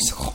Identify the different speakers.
Speaker 1: guys.